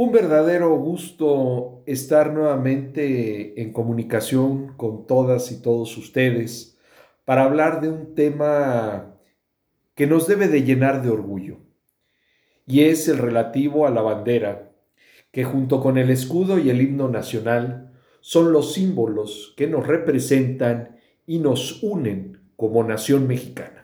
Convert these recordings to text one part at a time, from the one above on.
Un verdadero gusto estar nuevamente en comunicación con todas y todos ustedes para hablar de un tema que nos debe de llenar de orgullo y es el relativo a la bandera, que junto con el escudo y el himno nacional son los símbolos que nos representan y nos unen como nación mexicana.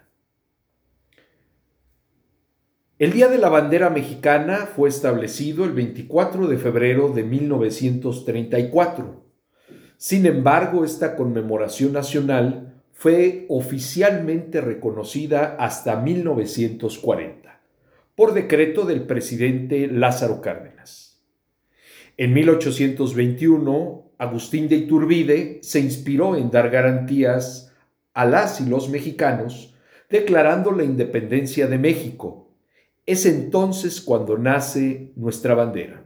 El Día de la Bandera Mexicana fue establecido el 24 de febrero de 1934. Sin embargo, esta conmemoración nacional fue oficialmente reconocida hasta 1940 por decreto del presidente Lázaro Cárdenas. En 1821, Agustín de Iturbide se inspiró en dar garantías a las y los mexicanos declarando la independencia de México es entonces cuando nace nuestra bandera.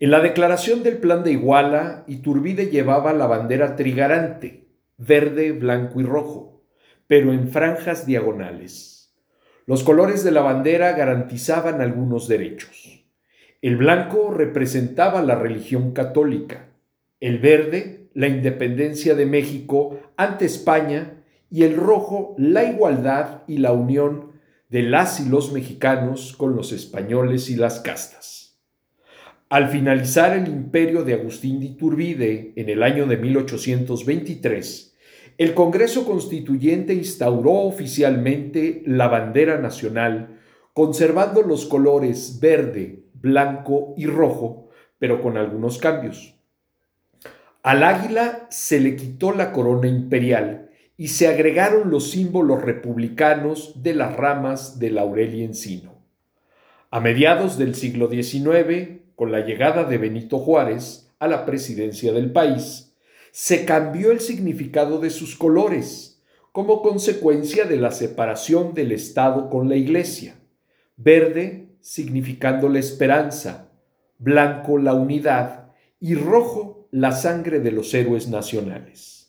En la declaración del Plan de Iguala, Iturbide llevaba la bandera trigarante, verde, blanco y rojo, pero en franjas diagonales. Los colores de la bandera garantizaban algunos derechos. El blanco representaba la religión católica, el verde la independencia de México ante España y el rojo la igualdad y la unión de las y los mexicanos con los españoles y las castas. Al finalizar el imperio de Agustín de Iturbide en el año de 1823, el Congreso Constituyente instauró oficialmente la bandera nacional, conservando los colores verde, blanco y rojo, pero con algunos cambios. Al águila se le quitó la corona imperial y se agregaron los símbolos republicanos de las ramas de laurel y encino. A mediados del siglo XIX, con la llegada de Benito Juárez a la presidencia del país, se cambió el significado de sus colores como consecuencia de la separación del Estado con la Iglesia. Verde significando la esperanza, blanco la unidad y rojo la sangre de los héroes nacionales.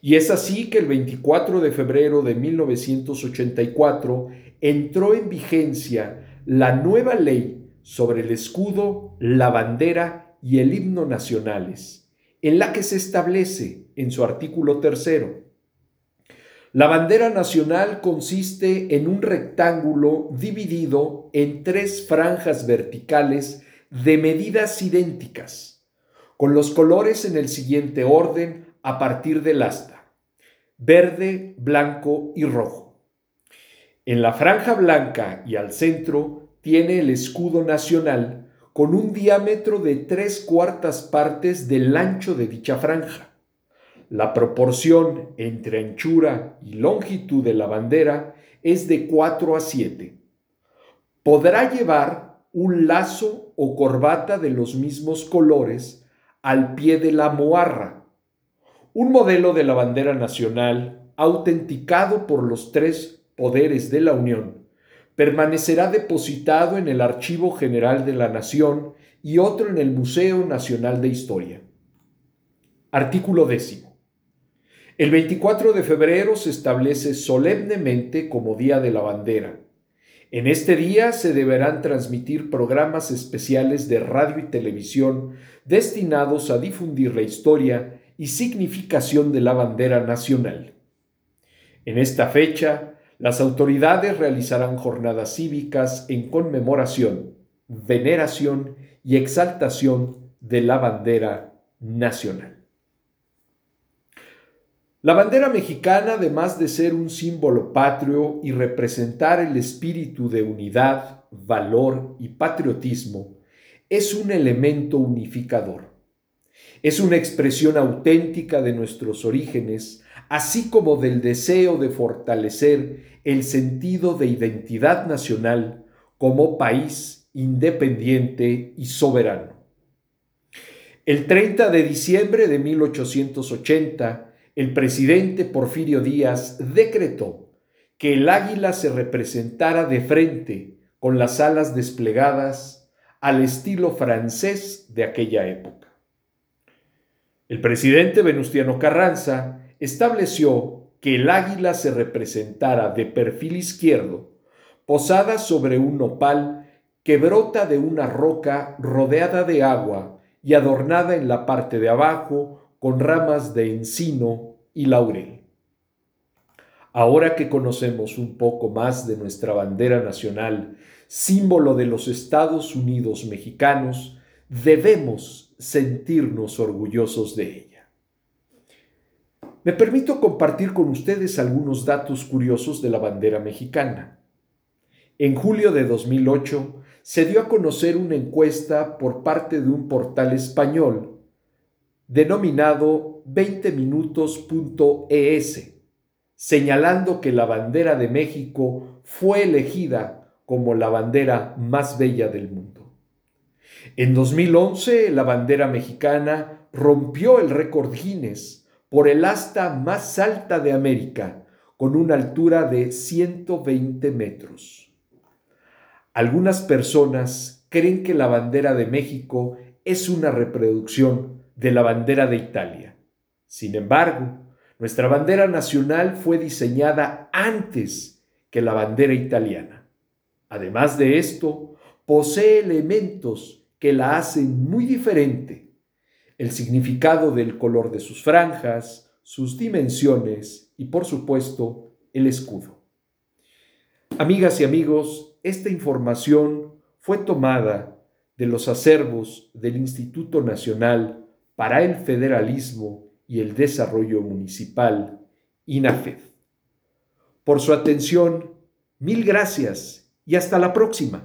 Y es así que el 24 de febrero de 1984 entró en vigencia la nueva ley sobre el escudo, la bandera y el himno nacionales, en la que se establece en su artículo tercero. La bandera nacional consiste en un rectángulo dividido en tres franjas verticales de medidas idénticas, con los colores en el siguiente orden a partir del asta, verde, blanco y rojo. En la franja blanca y al centro tiene el escudo nacional con un diámetro de tres cuartas partes del ancho de dicha franja. La proporción entre anchura y longitud de la bandera es de 4 a 7. Podrá llevar un lazo o corbata de los mismos colores al pie de la moarra un modelo de la bandera nacional autenticado por los tres poderes de la Unión permanecerá depositado en el Archivo General de la Nación y otro en el Museo Nacional de Historia. Artículo décimo. El 24 de febrero se establece solemnemente como Día de la Bandera. En este día se deberán transmitir programas especiales de radio y televisión destinados a difundir la historia y significación de la bandera nacional. En esta fecha, las autoridades realizarán jornadas cívicas en conmemoración, veneración y exaltación de la bandera nacional. La bandera mexicana, además de ser un símbolo patrio y representar el espíritu de unidad, valor y patriotismo, es un elemento unificador es una expresión auténtica de nuestros orígenes, así como del deseo de fortalecer el sentido de identidad nacional como país independiente y soberano. El 30 de diciembre de 1880, el presidente Porfirio Díaz decretó que el águila se representara de frente con las alas desplegadas al estilo francés de aquella época. El presidente Venustiano Carranza estableció que el águila se representara de perfil izquierdo, posada sobre un nopal que brota de una roca rodeada de agua y adornada en la parte de abajo con ramas de encino y laurel. Ahora que conocemos un poco más de nuestra bandera nacional, símbolo de los Estados Unidos mexicanos, debemos sentirnos orgullosos de ella. Me permito compartir con ustedes algunos datos curiosos de la bandera mexicana. En julio de 2008 se dio a conocer una encuesta por parte de un portal español denominado 20minutos.es, señalando que la bandera de México fue elegida como la bandera más bella del mundo. En 2011, la bandera mexicana rompió el récord Guinness por el asta más alta de América, con una altura de 120 metros. Algunas personas creen que la bandera de México es una reproducción de la bandera de Italia. Sin embargo, nuestra bandera nacional fue diseñada antes que la bandera italiana. Además de esto, posee elementos que la hacen muy diferente. El significado del color de sus franjas, sus dimensiones y, por supuesto, el escudo. Amigas y amigos, esta información fue tomada de los acervos del Instituto Nacional para el Federalismo y el Desarrollo Municipal, INAFED. Por su atención, mil gracias y hasta la próxima.